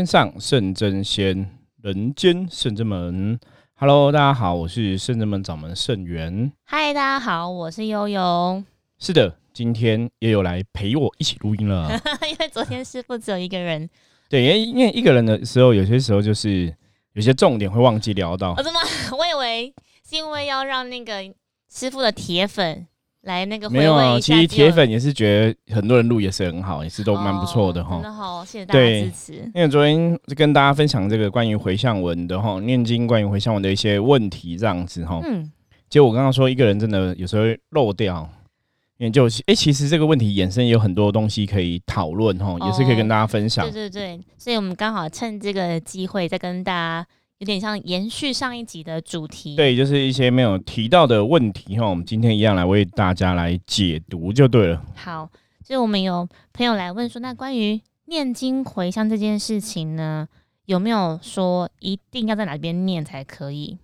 天上圣真仙，人间圣真门。Hello，大家好，我是圣真门掌门圣元。嗨，大家好，我是悠悠。是的，今天也有来陪我一起录音了。因为昨天师傅只有一个人。对，因为因为一个人的时候，有些时候就是有些重点会忘记聊到。我怎么？我以为是因为要让那个师傅的铁粉。来那个没有啊，其实铁粉也是觉得很多人录也是很好，也是都蛮不错的哈。真的好，谢谢大家支持。因为昨天跟大家分享这个关于回向文的哈，念经关于回向文的一些问题这样子哈。嗯。结果我刚刚说一个人真的有时候漏掉，因为就哎，其实这个问题衍生也有很多东西可以讨论哈，也是可以跟大家分享。对对对，所以我们刚好趁这个机会再跟大家。有点像延续上一集的主题，对，就是一些没有提到的问题哈，我们今天一样来为大家来解读就对了。好，所以我们有朋友来问说，那关于念经回向这件事情呢，有没有说一定要在哪边念才可以？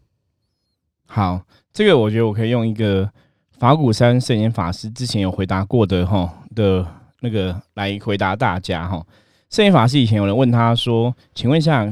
好，这个我觉得我可以用一个法鼓山圣严法师之前有回答过的哈的那个来回答大家哈。圣严法师以前有人问他说，请问一下。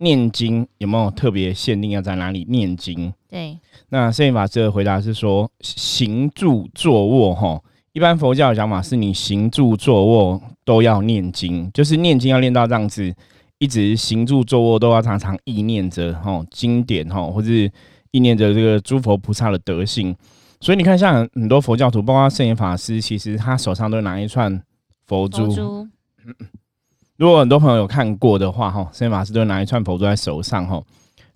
念经有没有特别限定要在哪里念经？对，那圣严法师的回答是说，行住坐卧，哈，一般佛教的讲法是你行住坐卧都要念经，就是念经要念到这样子，一直行住坐卧都要常常意念着哈经典哈，或是意念着这个诸佛菩萨的德性。所以你看，像很多佛教徒，包括圣严法师，其实他手上都拿一串佛珠。如果很多朋友有看过的话，哈，圣法师都拿一串佛珠在手上，哈。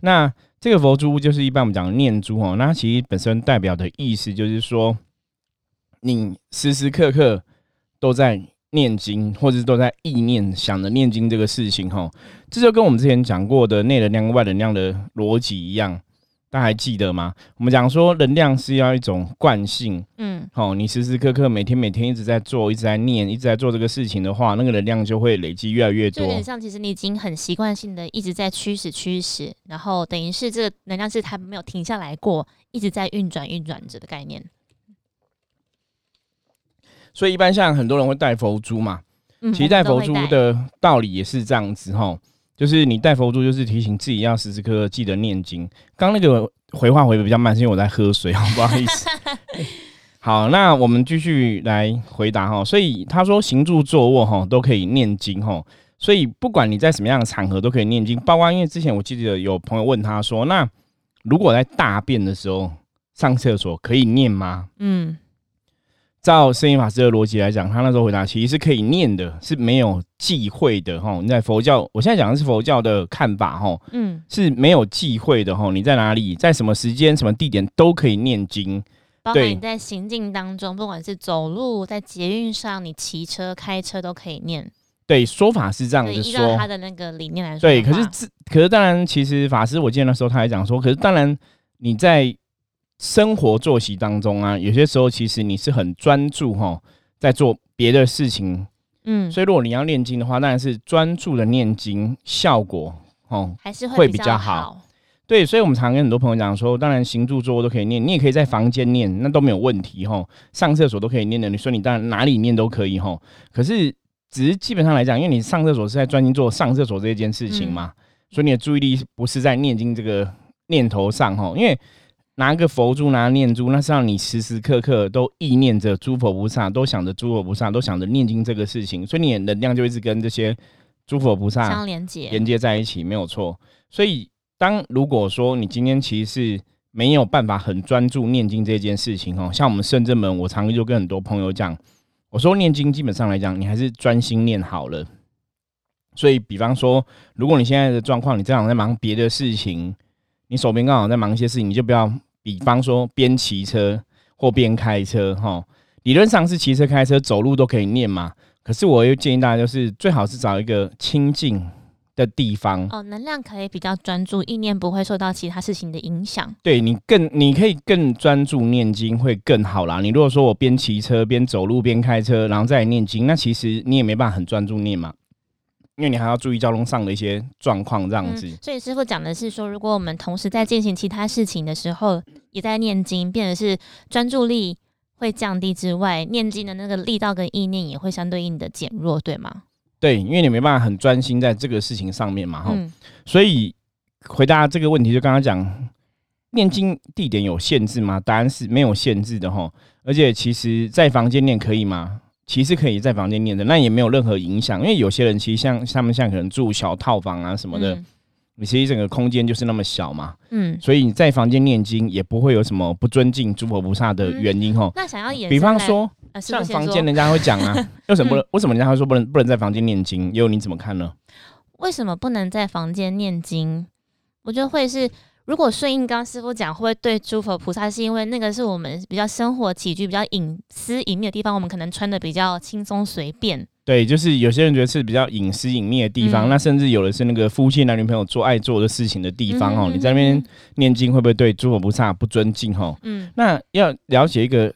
那这个佛珠就是一般我们讲念珠，哈。那其实本身代表的意思就是说，你时时刻刻都在念经，或者是都在意念想着念经这个事情，哈。这就跟我们之前讲过的内能量跟、外能量的逻辑一样。大家还记得吗？我们讲说能量是要一种惯性，嗯，好，你时时刻刻每天每天一直在做，一直在念，一直在做这个事情的话，那个能量就会累积越来越多。有点像，其实你已经很习惯性的一直在驱使驱使，然后等于是这个能量是它没有停下来过，一直在运转运转着的概念。所以一般像很多人会戴佛珠嘛，其实戴佛珠的道理也是这样子哈。就是你戴佛珠，就是提醒自己要时时刻刻记得念经。刚那个回话回的比较慢，是因为我在喝水，好不好意思。好，那我们继续来回答哈。所以他说行住坐卧哈都可以念经哈。所以不管你在什么样的场合都可以念经，包括因为之前我记得有朋友问他说，那如果在大便的时候上厕所可以念吗？嗯。照圣严法师的逻辑来讲，他那时候回答其实是可以念的，是没有忌讳的哈。你在佛教，我现在讲的是佛教的看法哈，嗯，是没有忌讳的哈。你在哪里，在什么时间、什么地点都可以念经，包括你在行进当中，不管是走路、在捷运上、你骑车、开车都可以念。对，说法是这样子说，他的那个理念来说，对。可是，可是当然，其实法师我记得那时候他还讲说，可是当然你在。生活作息当中啊，有些时候其实你是很专注哈，在做别的事情，嗯，所以如果你要念经的话，当然是专注的念经，效果哦还是会比较好。对，所以我们常跟很多朋友讲说，当然行住坐卧都可以念，你也可以在房间念，那都没有问题哈。上厕所都可以念的，你说你当然哪里念都可以哈。可是只是基本上来讲，因为你上厕所是在专心做上厕所这一件事情嘛，所以你的注意力不是在念经这个念头上哈，因为。拿个佛珠，拿念珠，那是让你时时刻刻都意念着诸佛菩萨，都想着诸佛菩萨，都想着念经这个事情，所以你的能量就一直跟这些诸佛菩萨相连接，连接在一起，没有错。所以，当如果说你今天其实是没有办法很专注念经这件事情哦，像我们圣正门，我常就跟很多朋友讲，我说念经基本上来讲，你还是专心念好了。所以，比方说，如果你现在的状况，你正好在忙别的事情。你手边刚好在忙一些事情，你就不要，比方说边骑车或边开车，哈，理论上是骑车、开车、走路都可以念嘛。可是我又建议大家，就是最好是找一个清静的地方，哦，能量可以比较专注，意念不会受到其他事情的影响。对你更，你可以更专注念经会更好啦。你如果说我边骑车边走路边开车，然后再念经，那其实你也没办法很专注念嘛。因为你还要注意交通上的一些状况，这样子。所以师傅讲的是说，如果我们同时在进行其他事情的时候，也在念经，变得是专注力会降低之外，念经的那个力道跟意念也会相对应的减弱，对吗？对，因为你没办法很专心在这个事情上面嘛，哈、嗯，所以回答这个问题，就刚刚讲，念经地点有限制吗？答案是没有限制的哈。而且其实，在房间念可以吗？其实可以在房间念的，那也没有任何影响。因为有些人其实像他们像可能住小套房啊什么的，嗯你其实整个空间就是那么小嘛，嗯，所以你在房间念经也不会有什么不尊敬诸佛菩萨的原因哈。那想要演，比方，说，呃，师像傅先说房间人家会讲啊，为什么不能？为什么人家会说不能不能在房间念经？又你怎么看呢？为什么不能在房间念经？我觉得会是，如果顺应刚刚师傅讲，会不会对诸佛菩萨，是因为那个是我们比较生活起居比较隐私隐秘的地方，我们可能穿的比较轻松随便。对，就是有些人觉得是比较隐私隐秘的地方，嗯那甚至有的是那个夫妻男女朋友做爱做的事情的地方哦。嗯你在那边念经会不会对诸佛菩萨不尊敬哦？嗯那要了解一个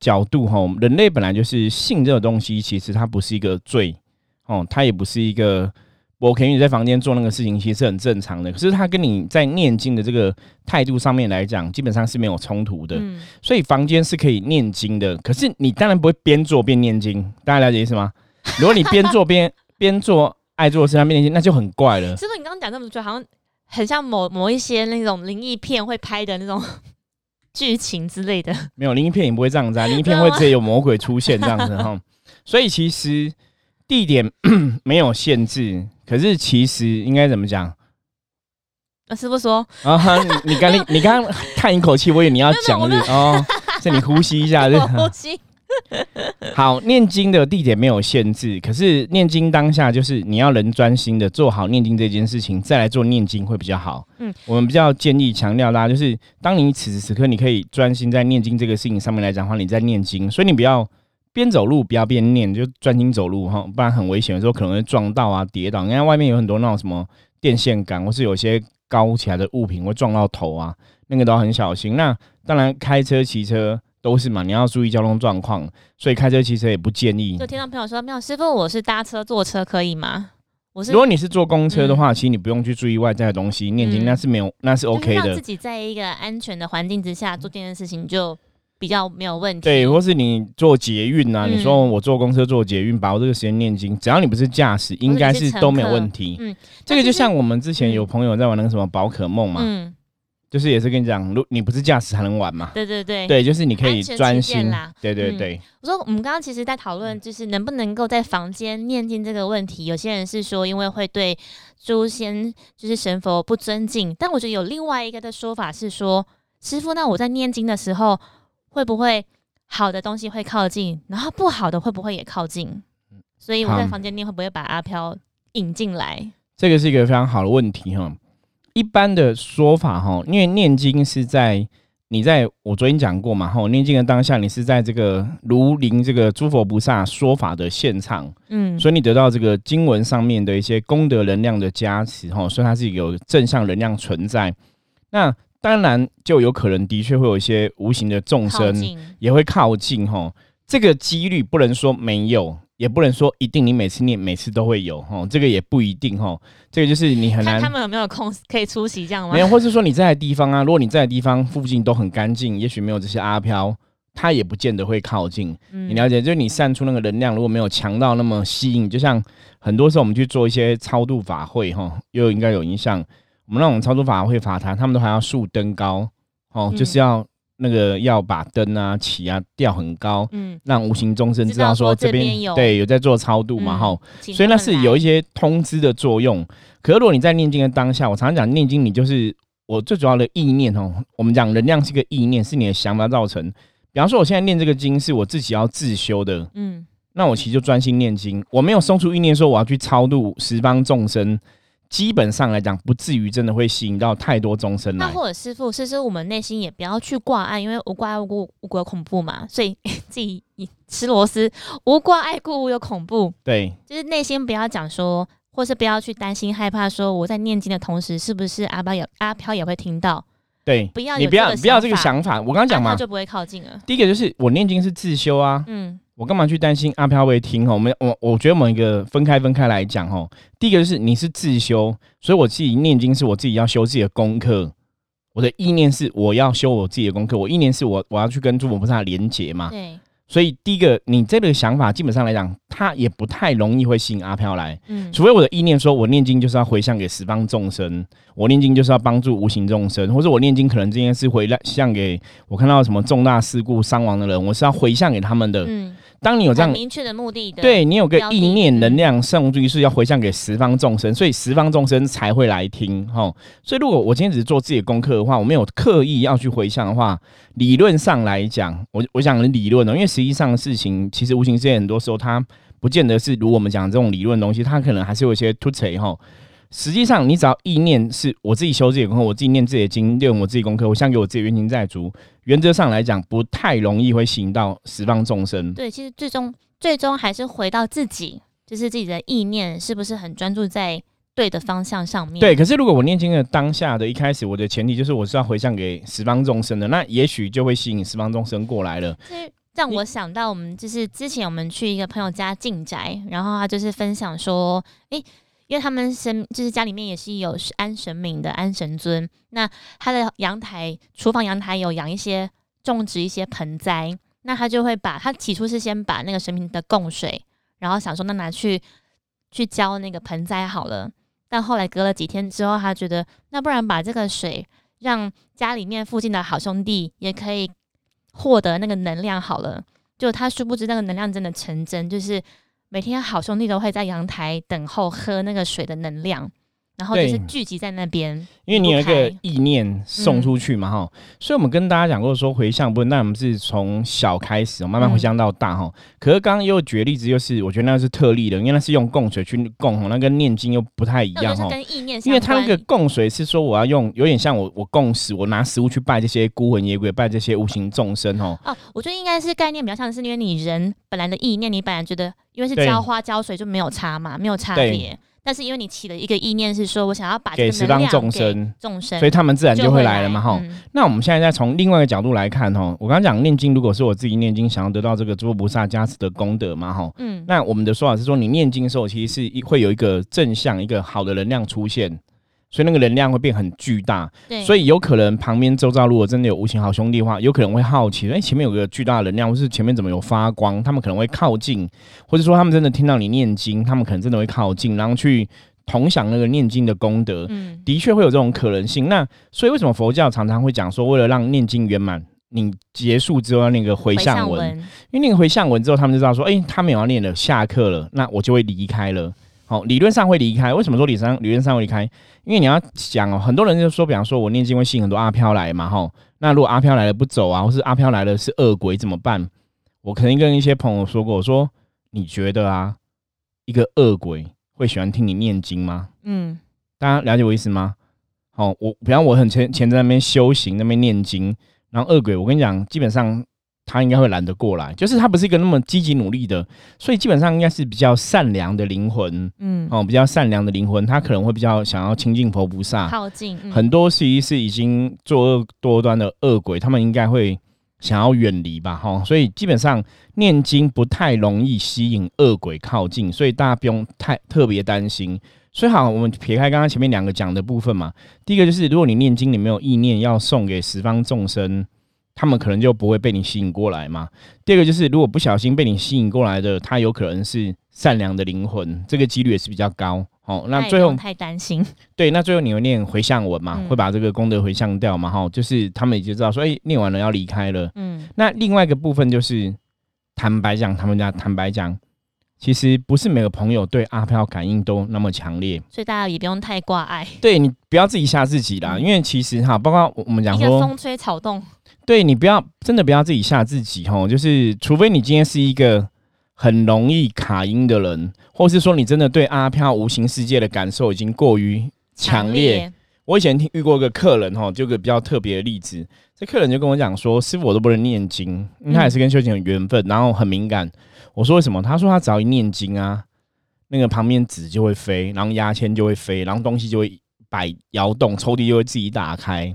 角度哈，人类本来就是性这个东西，其实它不是一个罪哦，它也不是一个。我可以你在房间做那个事情，其实是很正常的。可是他跟你在念经的这个态度上面来讲，基本上是没有冲突的。嗯，所以房间是可以念经的，可是你当然不会边做边念经，大家了解意思吗？如果你边做边 边做爱做的事，他边念经，那就很怪了。是不是，你刚刚讲那么多，好像很像某某一些那种灵异片会拍的那种 剧情之类的。没有灵异片也不会这样子啊，灵异片会直接有魔鬼出现这样子哈。所以其实地点 没有限制，可是其实应该怎么讲呃师傅说，啊？哈你你刚你你刚刚叹一口气，我以为你要讲没有是哦，是你呼吸一下，呼吸。好，念经的地点没有限制，可是念经当下就是你要能专心的做好念经这件事情，再来做念经会比较好。嗯嗯，我们比较建议强调大家，就是当你此时此刻你可以专心在念经这个事情上面来讲的话，你在念经，所以你不要边走路不要边念，就专心走路哈，不然很危险，有时候可能会撞到啊、跌倒。你看外面有很多那种什么电线杆，或是有些高起来的物品会撞到头啊，那个都要很小心。那当然开车、骑车。都是嘛，你要注意交通状况，所以开车、骑车也不建议。就听到朋友说，没有师傅，我是搭车坐车可以吗？我是如果你是坐公车的话，其实你不用去注意外在的东西，念经嗯那是没有，那是 OK 的自。己在一个安全的环境之下做这件事情，就比较没有问题。对，或是你坐捷运啊，嗯你说我坐公车、坐捷运，把握这个时间念经，只要你不是驾驶，应该是都没有问题。嗯，这个就像我们之前嗯有朋友在玩那个什么宝可梦嘛，嗯，就是也是跟你讲，如你不是驾驶还能玩嘛。对对对。对，就是你可以专心对对对，我说我们刚刚其实在讨论，就是能不能够在房间念经这个问题。有些人是说，因为会对诸仙就是神佛不尊敬，但我觉得有另外一个的说法是说，师傅，那我在念经的时候，会不会好的东西会靠近，然后不好的会不会也靠近？所以我在房间念会不会把阿飘引进来？这个是一个非常好的问题哈。一般的说法哈，因为念经是在你在我昨天讲过嘛哈，念经的当下，你是在这个如临这个诸佛菩萨说法的现场，嗯，所以你得到这个经文上面的一些功德能量的加持哈，所以它是有正向能量存在。那当然就有可能的确会有一些无形的众生，也会靠近哈，这个几率不能说没有，也不能说一定你每次念每次都会有哈，这个也不一定哈，这个就是你很难看他们有没有空可以出席，这样吗？没有，或是说你在的地方啊，如果你在的地方附近都很干净，也许没有这些阿飘，它也不见得会靠近。嗯你了解，就是你散出那个能量，如果没有强到那么吸引，就像很多时候我们去做一些超度法会哈，又应该有影响。我们那种操作法会法坛，他们都还要竖登高哦，嗯就是要那个要把灯啊旗啊吊很高，嗯，让无形众生知道说说这边有对有在做超度嘛嗯哈、请所以那是有一些通知的作用。可是如果你在念经的当下，我常常讲念经，你就是我最主要的意念哦。我们讲能量是个意念，是你的想法造成。比方说，我现在念这个经是我自己要自修的，嗯那我其实就专心念经，我没有送出意念说我要去超度十方众生。基本上来讲，不至于真的会吸引到太多众生来。那或者师傅，其实我们内心也不要去挂碍，因为无挂碍无故无故有恐怖嘛，所以自己吃螺丝，无挂碍故无有恐怖，对就是内心不要讲说，或是不要去担心害怕说我在念经的同时，是不是阿飘也阿飘也会听到，对，不要你不要不要这个想想法。我刚刚讲嘛，就不会靠近了。第一个就是我念经是自修啊，嗯我干嘛去担心阿飘会听哈？我们我我觉得我们一个分开分开来讲哈。第一个就是你是自修，所以我自己念经是我自己要修自己的功课。我的意念是我要修我自己的功课，我意念是我我要去跟诸佛菩萨连结嘛。对，所以第一个，你这个想法基本上来讲，它也不太容易会吸引阿飘来，嗯，除非我的意念说，我念经就是要回向给十方众生，我念经就是要帮助无形众生，或者我念经可能今天是回向给我看到什么重大事故伤亡的人，我是要回向给他们的。嗯，当你有这样很明确的目的的，对你有个意念嗯能量上去是要回向给十方众生，所以十方众生才会来听哈。所以如果我今天只是做自己的功课的话，我没有刻意要去回向的话，理论上来讲，我我讲的理论呢，因为实际上的事情其实无形之间很多时候它不见得是如我们讲这种理论的东西，它可能还是有一些突锤哈。实际上，你只要意念是我自己修自己的功课，我自己念自己的经，练我自己功课，我想给我自己冤亲债主，原则上来讲，不太容易会吸引到十方众生。对，其实最终最终还是回到自己，就是自己的意念是不是很专注在对的方向上面。对，可是如果我念经的当下的一开始，我的前提就是我是要回向给十方众生的，那也许就会吸引十方众生过来了。这让我想到，我们就是之前我们去一个朋友家进宅，然后他就是分享说，诶，因为他们神就是家里面也是有安神明的安神尊，那他的阳台、厨房阳台有养一些种植一些盆栽，那他就会把他起初是先把那个神明的供水，然后想说那拿去去浇那个盆栽好了，但后来隔了几天之后，他觉得那不然把这个水让家里面附近的好兄弟也可以获得那个能量好了，就他殊不知那个能量真的成真，就是每天好兄弟都会在阳台等候喝那个水的能量，然后就是聚集在那边，因为你有一个意念送出去嘛，哈、所以我们跟大家讲过说回向不，那我们是从小开始，慢慢回向到大哈、可是刚刚又举的例子，又是我觉得那是特例的，因为那是用供水去供哈，那跟念经又不太一样哈。跟意念因为他那个供水是说我要用，有点像我我供食，我拿食物去拜这些孤魂野鬼，拜这些无形众生哦。哦，我觉得应该是概念比较像是因为你人本来的意念，你本来觉得因为是对浇花浇水就没有差嘛，没有差别。但是因为你起了一个意念是说我想要把这给个能量十方众生，众生，所以他们自然就会来了嘛哈。嗯那我们现在再从另外一个角度来看哈，我刚刚讲念经，如果是我自己念经，想要得到这个诸佛菩萨加持的功德嘛哈。嗯，那我们的说法是说，你念经的时候，其实是一会有一个正向、一个好的能量出现，所以那个能量会变很巨大。对，所以有可能旁边周遭如果真的有无形好兄弟的话，有可能会好奇，哎、前面有个巨大的能量，或是前面怎么有发光？他们可能会靠近，或者说他们真的听到你念经，他们可能真的会靠近，然后去同享那个念经的功德。嗯，的确会有这种可能性。那所以为什么佛教常常会讲说，为了让念经圆满，你结束之后要那个回向文，文，因为那个回向文之后，他们就知道说，哎、他们有要念了，下课了，那我就会离开了。好，理论上会离开。为什么说理上理论上会离开？因为你要想哦，很多人就说，比方说我念经会吸引很多阿飘来嘛，哈。那如果阿飘来了不走啊，或是阿飘来了是恶鬼怎么办？我可能跟一些朋友说过，我说你觉得啊，一个恶鬼会喜欢听你念经吗？嗯，大家了解我意思吗？好、我比方我很前前在那边修行，那边念经，然后恶鬼，我跟你讲，基本上他应该会懒得过来，就是他不是一个那么积极努力的，所以基本上应该是比较善良的灵魂，嗯，哦，比较善良的灵魂，他可能会比较想要亲近佛菩萨。靠近，嗯很多其实是已经作恶多端的恶鬼，他们应该会想要远离吧，哈，所以基本上念经不太容易吸引恶鬼靠近，所以大家不用太特别担心。所以好，我们撇开刚刚前面两个讲的部分嘛，第一个就是如果你念经，你没有意念要送给十方众生，他们可能就不会被你吸引过来嘛。第二个就是如果不小心被你吸引过来的，他有可能是善良的灵魂，这个几率也是比较高。哦，那最后太担心，对，那最后你会念回向文嘛，嗯会把这个功德回向掉嘛，哈，就是他们也就知道说，哎、念完了要离开了。嗯，那另外一个部分就是，坦白讲，他们家坦白讲，其实不是每个朋友对阿飘感应都那么强烈。所以大家也不用太挂碍，对你不要自己吓自己啦，嗯因为其实哈，包括我们讲说，风吹草动，对你不要真的不要自己吓自己哦，就是除非你今天是一个很容易卡音的人，或是说你真的对阿飘无形世界的感受已经过于强烈。，我以前听遇过一个客人哈，就有个比较特别的例子。这客人就跟我讲说，师傅我都不能念经，因为他也是跟修行有缘分，然后很敏感。我说为什么？他说他只要一念经啊，那个旁边纸就会飞，然后牙签就会飞，然后东西就会摆摇动，抽屉就会自己打开。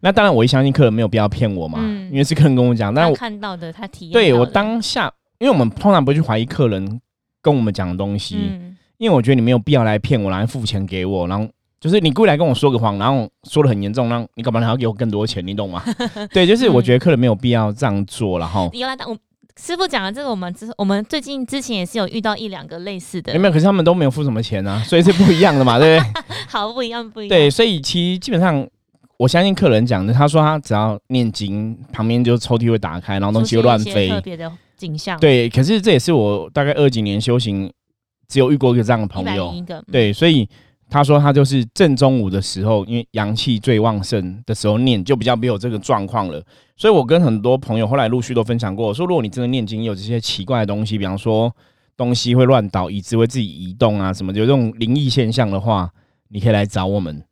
那当然，我一相信客人没有必要骗我嘛，嗯因为是客人跟我讲。但他我看到的，他体验对我当下，因为我们通常不会去怀疑客人跟我们讲的东西，嗯因为我觉得你没有必要来骗我，然后付钱给我，然后就是你故意来跟我说个谎，然后说的很严重，然后你搞不好还要给我更多钱，你懂吗？对，就是我觉得客人没有必要这样做了哈。有啦，但我师傅讲的这个，我们之我们最近之前也是有遇到一两个类似的，有没有？可是他们都没有付什么钱啊，所以是不一样的嘛，对不对？好不一样，不一样。对，所以其实基本上，我相信客人讲的，他说他只要念经，旁边就抽屉会打开，然后东西会乱飞，特别的景象。对，可是这也是我大概二几年修行，只有遇过一个这样的朋友。对，所以。他说他就是正中午的时候，因为阳气最旺盛的时候念，就比较没有这个状况了。所以我跟很多朋友后来陆续都分享过，说如果你真的念经有这些奇怪的东西，比方说东西会乱倒，椅子会自己移动啊什么，有这种灵异现象的话，你可以来找我们。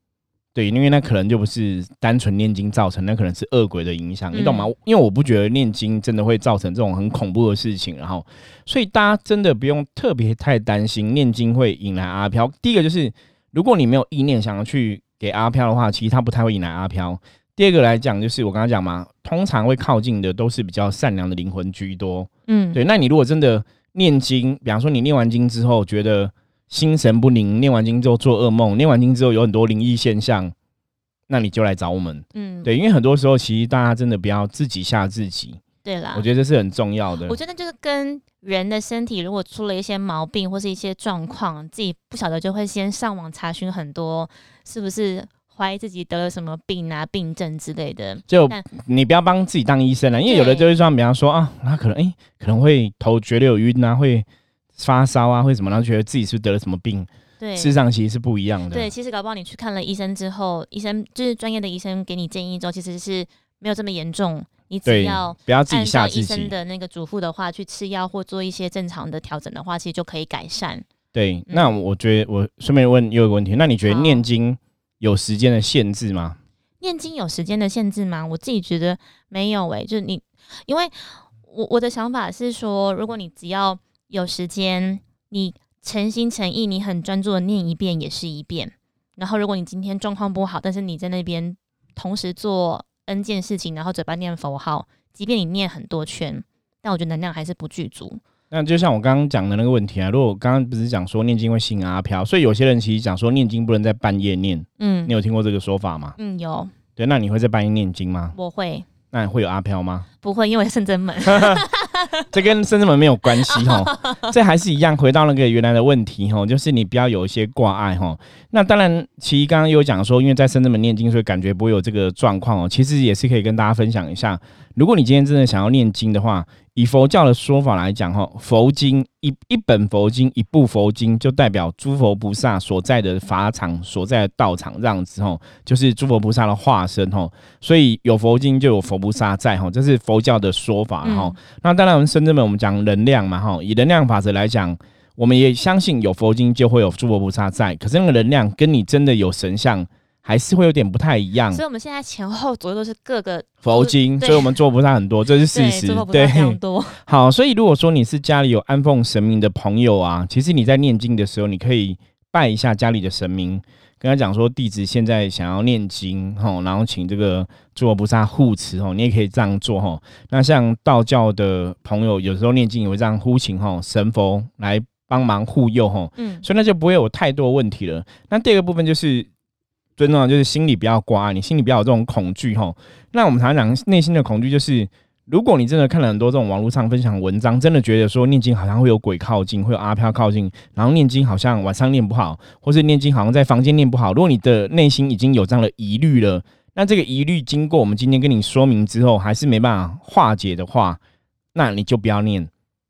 对，因为那可能就不是单纯念经造成，那可能是恶鬼的影响，你懂吗？因为我不觉得念经真的会造成这种很恐怖的事情，然后所以大家真的不用特别太担心念经会引来阿飘。第一个就是。如果你没有意念想要去给阿飘的话，其实他不太会引来阿飘。第二个来讲，就是我刚刚讲嘛，通常会靠近的都是比较善良的灵魂居多。嗯，对。那你如果真的念经，比方说你念完经之后觉得心神不宁，念完经之后做噩梦，念完经之后有很多灵异现象，那你就来找我们。嗯，对，因为很多时候其实大家真的不要自己吓自己。对啦，我觉得这是很重要的。我觉得就是跟人的身体如果出了一些毛病或是一些状况，自己不晓得就会先上网查询很多，是不是怀疑自己得了什么病啊、病症之类的。就你不要帮自己当医生了，因为有的就是说，比方说啊，他可能哎可能会头觉得有晕啊，会发烧啊，或者什么，然后觉得自己是得了什么病。对，事实上其实是不一样的。对，其实搞不好你去看了医生之后，医生就是专业的医生给你建议之后，其实是没有这么严重。你只要不要自己吓自己，医生的那个嘱咐的话，去吃药或做一些正常的调整的话，其实就可以改善。对，那我觉得我顺便问又一个问题，那你觉得念经有时间的限制吗？念经有时间的限制吗？我自己觉得没有诶，就是你，因为我我的想法是说，如果你只要有时间，你诚心诚意，你很专注的念一遍也是一遍。然后，如果你今天状况不好，但是你在那边同时做。N 件事情，然后嘴巴念佛号，即便你念很多圈，但我觉得能量还是不具足。那就像我刚刚讲的那个问题啊，如果我刚刚不是讲说念经会吸引阿飘，所以有些人其实讲说念经不能在半夜念。嗯，你有听过这个说法吗？嗯，有。对，那你会在半夜念经吗？我会。那会有阿飘吗？不会，因为圣真门。这跟深圳门没有关系哈，这还是一样，回到那个原来的问题哈，就是你不要有一些挂碍哈。那当然，其实刚刚有讲说，因为在深圳门念经，所以感觉不会有这个状况哦。其实也是可以跟大家分享一下，如果你今天真的想要念经的话。以佛教的说法来讲，哈，佛经一一本佛经，一部佛经，就代表诸佛菩萨所在的法场、所在的道场这样子，吼，就是诸佛菩萨的化身，吼。所以有佛经就有佛菩萨在，吼，这是佛教的说法，哈。那当然，我们深圳们我们讲能量嘛，哈，以能量法则来讲，我们也相信有佛经就会有诸佛菩萨在，可是那个能量跟你真的有神像。还是会有点不太一样，所以我们现在前后左右都是各个佛经，所以我们做不上很多，这是事实。对，多 好。所以如果说你是家里有安奉神明的朋友啊，其实你在念经的时候，你可以拜一下家里的神明，跟他讲说弟子现在想要念经哈，然后请这个诸佛菩萨护持哦，你也可以这样做哈。那像道教的朋友，有时候念经也会这样呼请哈神佛来帮忙护佑哈，嗯，所以那就不会有太多问题了。那第二个部分就是。最重要就是心里不要挂，你心里不要有这种恐惧哈。那我们常常讲内心的恐惧，就是如果你真的看了很多这种网络上分享文章，真的觉得说念经好像会有鬼靠近，会有阿飘靠近，然后念经好像晚上念不好，或是念经好像在房间念不好。如果你的内心已经有这样的疑虑了，那这个疑虑经过我们今天跟你说明之后，还是没办法化解的话，那你就不要念。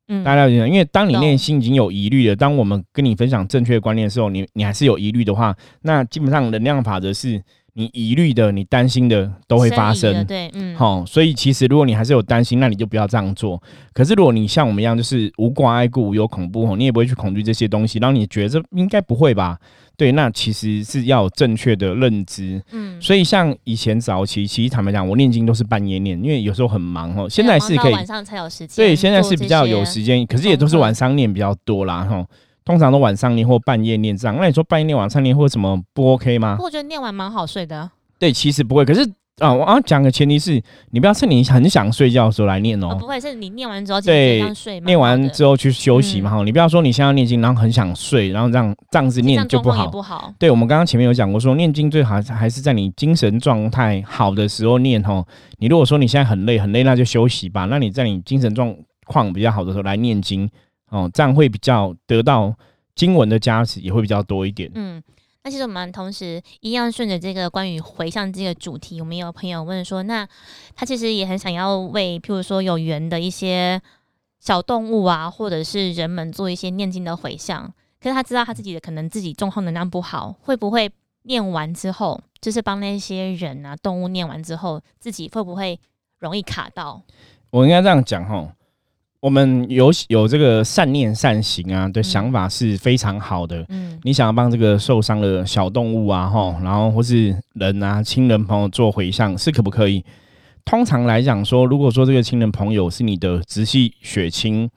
嗯，大家了解，因为当你内心已经有疑虑了，当我们跟你分享正确的观念的时候，你你还是有疑虑的话，那基本上能量法则是你疑虑的、你担心的都会发生。对，嗯，好，所以其实如果你还是有担心，那你就不要这样做。可是如果你像我们一样，就是无挂碍故，有恐怖，你也不会去恐惧这些东西，然后你觉得应该不会吧？对，那其实是要有正确的认知。嗯，所以像以前早期，其实坦白讲，我念经都是半夜念，因为有时候很忙哦。现在是可以晚上才有时间。对，现在是比较有时间，可是也都是晚上念比较多啦。哈，通常都晚上念或半夜念这样。那你说半夜念、晚上念或什么不 OK 吗？我觉得念完蛮好睡的。对，其实不会，可是。啊，我要讲个前提是，你不要趁你很想睡觉的时候来念哦。不会，是你念完之后对睡，念完之后去休息嘛哈。你不要说你现在念经，然后很想睡，然后这样这样子念就不好。不好。对，我们刚刚前面有讲过，说念经最好还是在你精神状态好的时候念哦。你如果说你现在很累很累，那就休息吧。那你在你精神状况比较好的时候来念经哦，这样会比较得到经文的加持，也会比较多一点。嗯，那其实我们同时一样顺着这个关于回向这个主题，我们有朋友问说，那他其实也很想要为，譬如说有缘的一些小动物啊，或者是人们做一些念经的回向，可是他知道他自己的可能自己状况能量不好，会不会念完之后，就是帮那些人啊动物念完之后，自己会不会容易卡到？我应该这样讲哈，我们有有这个善念善行啊的想法是非常好的。嗯，你想要帮这个受伤的小动物啊，哈，然后或是人啊、亲人朋友做回向，是可不可以？通常来讲说，如果说这个亲人朋友是你的直系血亲，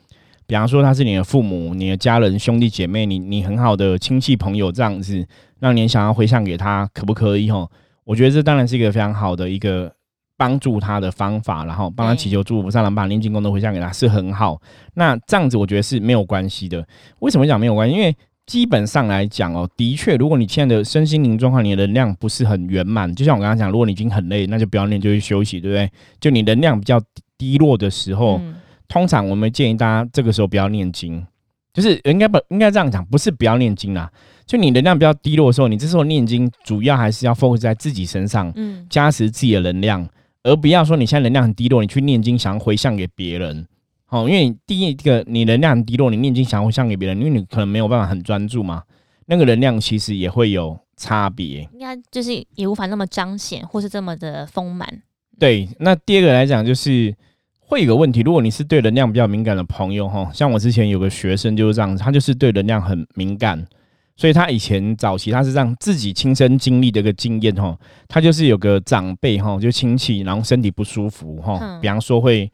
比方说他是你的父母、你的家人、兄弟姐妹，你你很好的亲戚朋友这样子，让你想要回向给他，可不可以？哈，我觉得这当然是一个非常好的一个。帮助他的方法，然后帮他祈求祝福，上能把念经功德回向给他，是很好。那这样子，我觉得是没有关系的。为什么讲没有关系？因为基本上来讲哦，的确，如果你现在的身心灵状况，你的能量不是很圆满，就像我刚刚讲，如果你已经很累，那就不要念，就去休息，对不对？就你能量比较低落的时候，通常我们建议大家这个时候不要念经，就是应该不应该这样讲，不是不要念经啦。就你能量比较低落的时候，你这时候念经，主要还是要 focus 在自己身上，嗯，加持自己的能量。而不要说你现在能量很低落，你去念经想要回向给别人，好，因为第一个你能量很低落，你念经想要回向给别人，因为你可能没有办法很专注嘛，那个能量其实也会有差别，应该就是也无法那么彰显或是这么的丰满。对，那第二个来讲就是会有个问题，如果你是对能量比较敏感的朋友哈，像我之前有个学生就是这样子，他就是对能量很敏感。所以他以前早期他是让自己亲身经历的一个经验哈，他就是有个长辈哈，就亲戚，然后身体不舒服哈，比方说会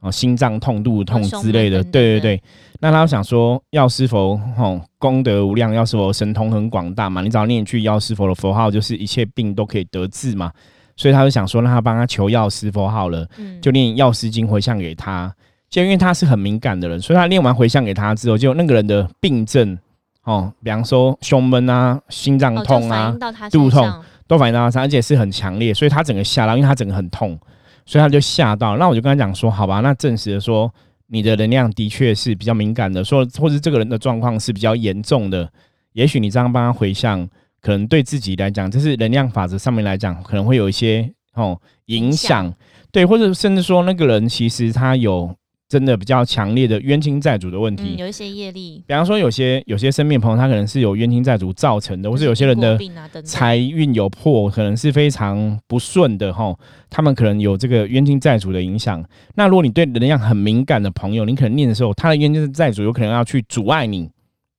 啊心脏痛、肚痛之类的，对对对。那他想说药师佛哈功德无量，药师佛神通很广大嘛，你只要念一句药师佛的佛号，就是一切病都可以得治嘛。所以他就想说让他帮他求药师佛号了，就念药师经回向给他。就因为他是很敏感的人，所以他念完回向给他之后，就那个人的病症。哦，比方说胸闷啊、心脏痛啊、肚痛，都反映到他身上，而且是很强烈，所以他整个吓到，因为他整个很痛，所以他就吓到。那我就跟他讲说，好吧，那证实了说你的能量的确是比较敏感的，说或者这个人的状况是比较严重的，也许你这样帮他回向，可能对自己来讲，这是能量法则上面来讲，可能会有一些哦影响，对，或者甚至说那个人其实他有。真的比较强烈的冤亲债主的问题，有一些业力。比方说，有些有些身边朋友，他可能是有冤亲债主造成的，或是有些人的财运有破，可能是非常不顺的哈。他们可能有这个冤亲债主的影响。那如果你对能量很敏感的朋友，你可能念的时候，他的冤亲债主有可能要去阻碍你，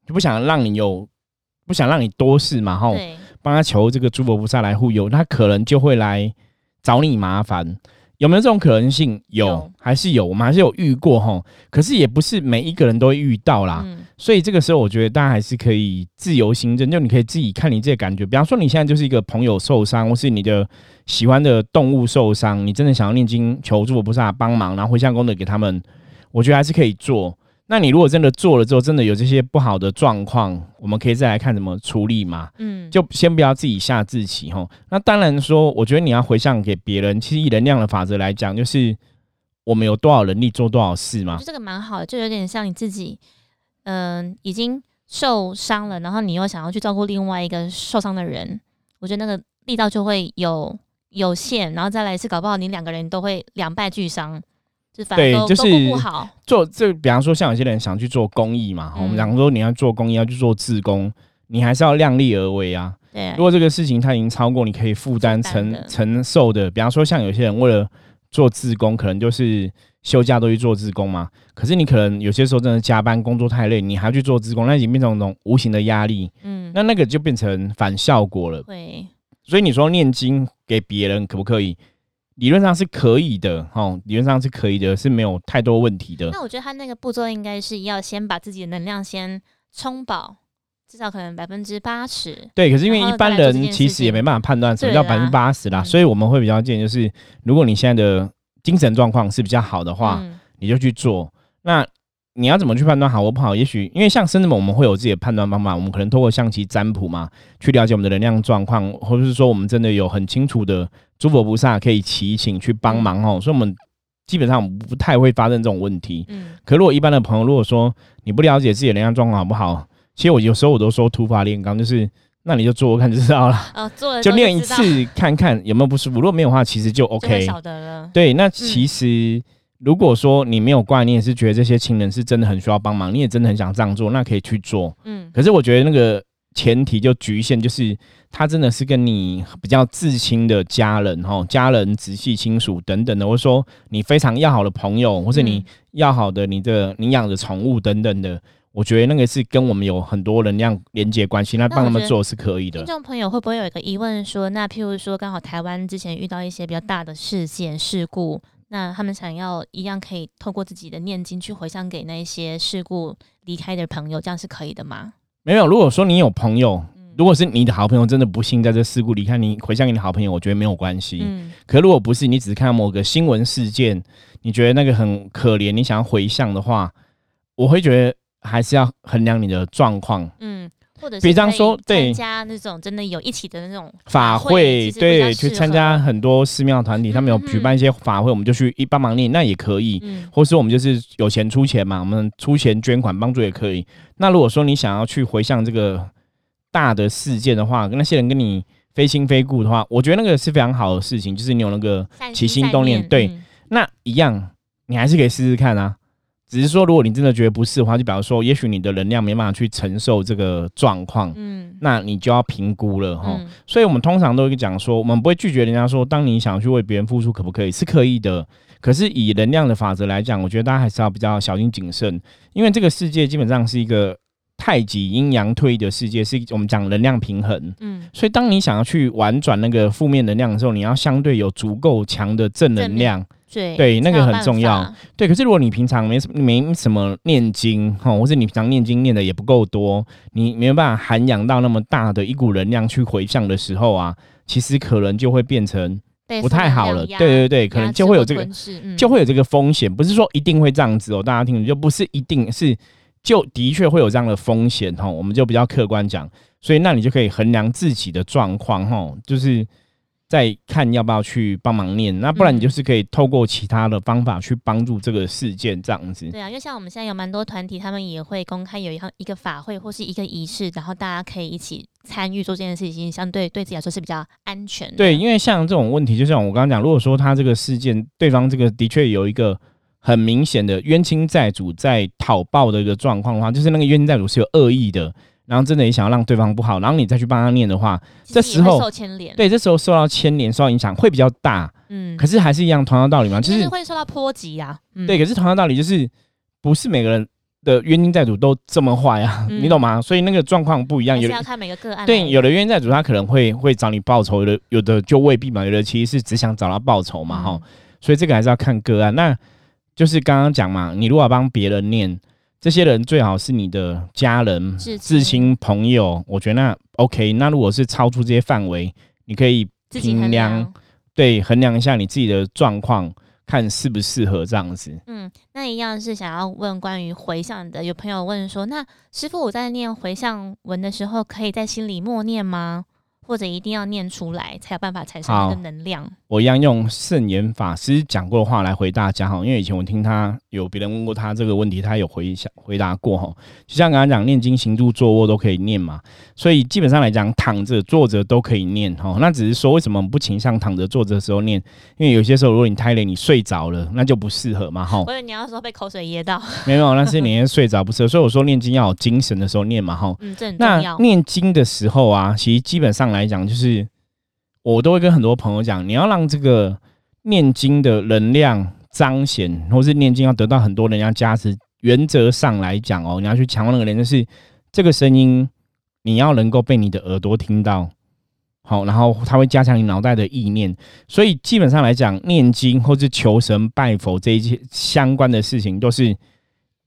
就不想让你有，不想让你多事嘛哈。帮他求这个诸佛菩萨来护佑，他可能就会来找你麻烦。有没有这种可能性？有，还是有？我们还是有遇过哈。可是也不是每一个人都会遇到啦。所以这个时候，我觉得大家还是可以自由行政，就你可以自己看你自己感觉。比方说，你现在就是一个朋友受伤，或是你的喜欢的动物受伤，你真的想要念经求助菩萨帮忙，然后回向功德给他们，我觉得还是可以做。那你如果真的做了之后，真的有这些不好的状况，我们可以再来看怎么处理嘛。嗯，就先不要自己下自己吼。那当然说，我觉得你要回向给别人，其实以能量的法则来讲，就是我们有多少能力做多少事嘛。这个蛮好的，就有点像你自己，嗯，已经受伤了，然后你又想要去照顾另外一个受伤的人，我觉得那个力道就会有有限，然后再来一次搞不好你两个人都会两败俱伤。对，就是做这，比方说像有些人想去做公益嘛，我们讲说你要做公益，要去做自工，你还是要量力而为啊。对，如果这个事情它已经超过你可以负担承承受的，比方说像有些人为了做自工，可能就是休假都去做自工嘛。可是你可能有些时候真的加班工作太累，你还要去做自工，那已经变成一种无形的压力。嗯，那那个就变成反效果了。对，所以你说念经给别人可不可以？理论上是可以的，吼，理论上是可以的，是没有太多问题的。那我觉得他那个步骤应该是要先把自己的能量先充饱，至少可能百分之八十。对，可是因为一般人其实也没办法判断什么叫百分之八十啦，所以我们会比较建议就是，如果你现在的精神状况是比较好的话，你就去做。那你要怎么去判断好或不好？也许因为像生子们，我们会有自己的判断方法，我们可能通过象棋占卜嘛，去了解我们的能量状况，或者是说我们真的有很清楚的诸佛菩萨可以祈请去帮忙哦。所以，我们基本上不太会发生这种问题。嗯，可如果一般的朋友，如果说你不了解自己的能量状况好不好，其实我有时候我都说突发炼钢，就是那你就做看就知道了，哦，做就练一次看看有没有不舒服。如果没有的话，其实就 OK。晓得了。对，那其实如果说你没有怪，你也是觉得这些亲人是真的很需要帮忙，你也真的很想这样做，那可以去做。嗯可是我觉得那个前提就局限，就是他真的是跟你比较至亲的家人哈，家人、直系亲属等等的，或者说你非常要好的朋友，或者你嗯要好的你的你养的宠物等等的，我觉得那个是跟我们有很多能量连接关系，那帮他们做是可以听的。众朋友会不会有一个疑问说，那譬如说刚好台湾之前遇到一些比较大的事件事故，那他们想要一样可以透过自己的念经去回向给那些事故离开的朋友，这样是可以的吗？没有，如果说你有朋友，嗯如果是你的好朋友真的不幸在这事故离开，你回向给你好朋友，我觉得没有关系。嗯可如果不是，你只是看到某个新闻事件，你觉得那个很可怜，你想要回向的话，我会觉得还是要衡量你的状况。嗯，或者是比方说对参加那种真的有一起的那种法会，对，去参加很多寺庙团体，他们有举办一些法会，我们就去一帮忙念，那也可以。嗯或是我们就是有钱出钱嘛，我们出钱捐款帮助也可以。那如果说你想要去回向这个大的事件的话，那些人跟你非亲非故的话，我觉得那个是非常好的事情，就是你有那个起心动念对嗯那一样，你还是可以试试看啊。只是说，如果你真的觉得不是的话，就表示说，也许你的能量没办法去承受这个状况，嗯那你就要评估了哈。嗯所以，我们通常都会讲说，我们不会拒绝人家说，当你想去为别人付出，可不可以？是可以的。可是以能量的法则来讲，我觉得大家还是要比较小心谨慎，因为这个世界基本上是一个太极阴阳退的世界，是我们讲能量平衡。嗯所以，当你想要去婉转那个负面能量的时候，你要相对有足够强的正能量。对对那个很重要。对，可是如果你平常没什么没什么念经哈，或是你平常念经念的也不够多，你没有办法涵养到那么大的一股能量去回向的时候啊，其实可能就会变成不太好了。对对对，可能就会有这个嗯。就会有这个风险，不是说一定会这样子哦，大家听就不是一定是，就的确会有这样的风险哈，我们就比较客观讲，所以那你就可以衡量自己的状况哈，就是再看要不要去帮忙念，那不然你嗯就是可以透过其他的方法去帮助这个事件这样子。对啊，因为像我们现在有蛮多团体，他们也会公开有一项一个法会或是一个仪式，然后大家可以一起参与做这件事情，相对对自己来说是比较安全的。对，因为像这种问题，就像我刚刚讲，如果说他这个事件对方这个的确有一个很明显的冤亲债主在讨报的一个状况的话，就是那个冤亲债主是有恶意的，然后真的也想要让对方不好，然后你再去帮他念的话，这时候受牵连。，对，这时候受到牵连、受到影响会比较大。嗯，可是还是一样，同样道理嘛，就就是是会受到波及啊。嗯对，可是同样道理就是不是每个人的冤亲债主都这么坏啊，嗯你懂吗？所以那个状况不一样，有要看每个个案来。对，有的冤亲债主他可能会会找你报仇，有的有的就未必嘛，有的其实是只想找他报仇嘛，哈、嗯所以这个还是要看个案。那就是刚刚讲嘛，你如果要帮别人念，这些人最好是你的家人、至至亲亲朋友，我觉得那 OK。那如果是超出这些范围，你可以衡衡量量。对衡量一下你自己的状况，看适不适合这样子。嗯，那一样是想要问关于回向的。有朋友问说，那师傅我在念回向文的时候，可以在心里默念吗？或者一定要念出来才有办法产生那好个能量？我一样用圣严法师讲过的话来回大家哈，因为以前我听他有别人问过他这个问题，他有回想回答过哈。就像刚刚讲，念经、行住、坐卧都可以念嘛，所以基本上来讲，躺着、坐着都可以念哈。那只是说为什么不倾向躺着、坐着的时候念？因为有些时候如果你太累，你睡着了，那就不适合嘛哈。我以为你要说被口水噎到，没有，那是你睡着不适合。所以我说念经要有精神的时候念嘛哈。嗯，这很重那。念经的时候啊，其实基本上来讲，就是我都会跟很多朋友讲，你要让这个念经的能量彰显，或是念经要得到很多人家加持。原则上来讲哦，你要去强化那个人，就是这个声音，你要能够被你的耳朵听到。好，然后它会加强你脑袋的意念，所以基本上来讲，念经或是求神拜佛这一些相关的事情，都是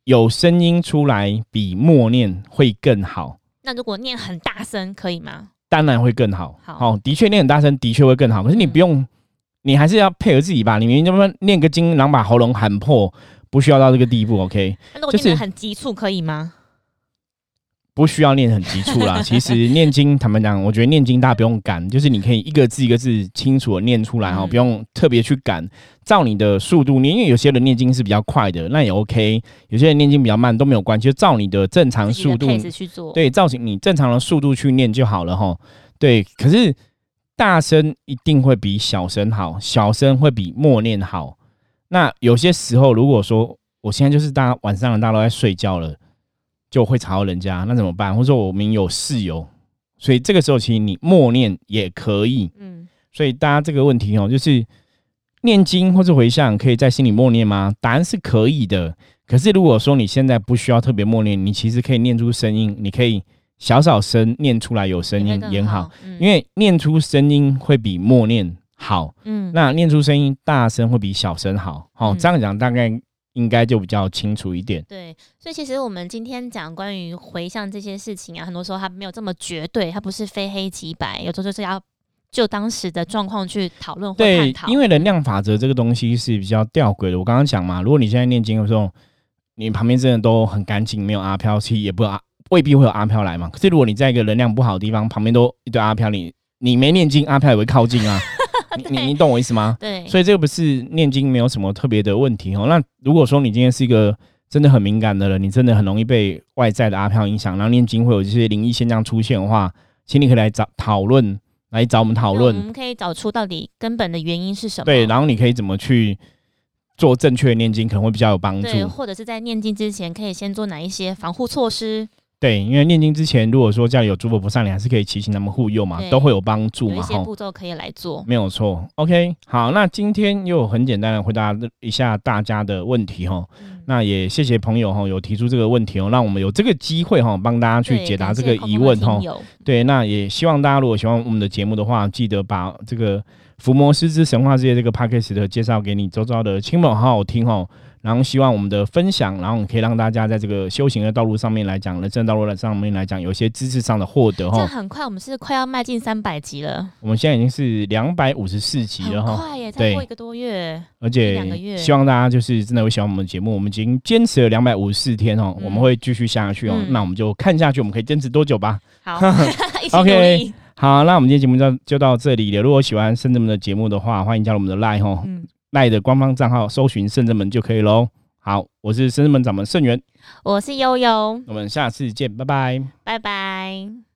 有声音出来比默念会更好。那如果念很大声可以吗？当然会更好。好的确念很大声，的确会更好。可是你嗯不用，你还是要配合自己吧。你明明就不念个经，然后把喉咙喊破，不需要到这个地步。OK，那如果就是念得很急促可以吗？不需要念很急促啦。其实念经，坦白讲，我觉得念经大家不用赶，就是你可以一个字一个字清楚的念出来哈，嗯不用特别去赶，照你的速度念。因为有些人念经是比较快的，那也 OK；有些人念经比较慢都没有关系，就照你的正常速度，pace 去做。对，照你正常的速度去念就好了哈。对，可是大声一定会比小声好，小声会比默念好。那有些时候，如果说我现在就是大家晚上大家都在睡觉了，就会吵到人家，那怎么办？或者说我们有室友，所以这个时候其实你默念也可以。嗯，所以大家这个问题哦，就是念经或者回向可以在心里默念吗？答案是可以的。可是如果说你现在不需要特别默念，你其实可以念出声音，你可以小小声念出来有声音也好，，嗯因为念出声音会比默念好。嗯，那念出声音大声会比小声好。哦，嗯这样讲大概应该就比较清楚一点。对，所以其实我们今天讲关于回向这些事情啊，很多时候它没有这么绝对，它不是非黑即白，有时候就是要就当时的状况去讨论或对探讨。，因为能量法则这个东西是比较吊诡的。我刚刚讲嘛，如果你现在念经的时候，你旁边真的都很干净，没有阿飘，其实也不阿未必会有阿飘来嘛。可是如果你在一个能量不好的地方，旁边都一堆阿飘，你你没念经，阿飘也会靠近啊。你你你懂我意思吗？对，所以这个不是念经没有什么特别的问题哦。那如果说你今天是一个真的很敏感的人，你真的很容易被外在的阿飘影响，然后念经会有这些灵异现象出现的话，请你可以来找讨论，来找我们讨论我。们可以找出到底根本的原因是什么。对，然后你可以怎么去做正确的念经，可能会比较有帮对，助。或者是在念经之前，可以先做哪一些防护措施？对，因为念经之前，如果说家里有诸佛菩萨，你还是可以祈请他们护佑嘛，都会有帮助有一嘛，哈。些步骤可以来做。没有错，OK，好，那今天又很简单的回答一下大家的问题哈，嗯那也谢谢朋友哈有提出这个问题哦，让我们有这个机会哈帮大家去解答这个疑问哈对，那也希望大家如果喜欢我们的节目的话，记得把这个《伏魔师之神话世界》这个 podcast 的介绍给你周遭的亲朋好友听哦。然后希望我们的分享，然后可以让大家在这个修行的道路上面来讲，人生道路的上面来讲，有一些知识上的获得哈这。很快，我们是快要迈进三百集了，我们现在已经是两百五十四集了哈，很快耶，对再过一个多月。而且两个月且希望大家就是真的会喜欢我们的节目。我们已经坚持了两百五十四天哦，嗯我们会继续下去哦。嗯那我们就看下去，我们可以坚持多久吧。好，一起努 OK 力。好，那我们今天节目就就到这里了。如果喜欢圣人们的节目的话，欢迎加入我们的 Line 哦嗯，，Line 的官方账号搜寻圣正门就可以喽。好，我是圣正门掌门圣元，我是悠悠，我们下次见，拜拜。拜拜。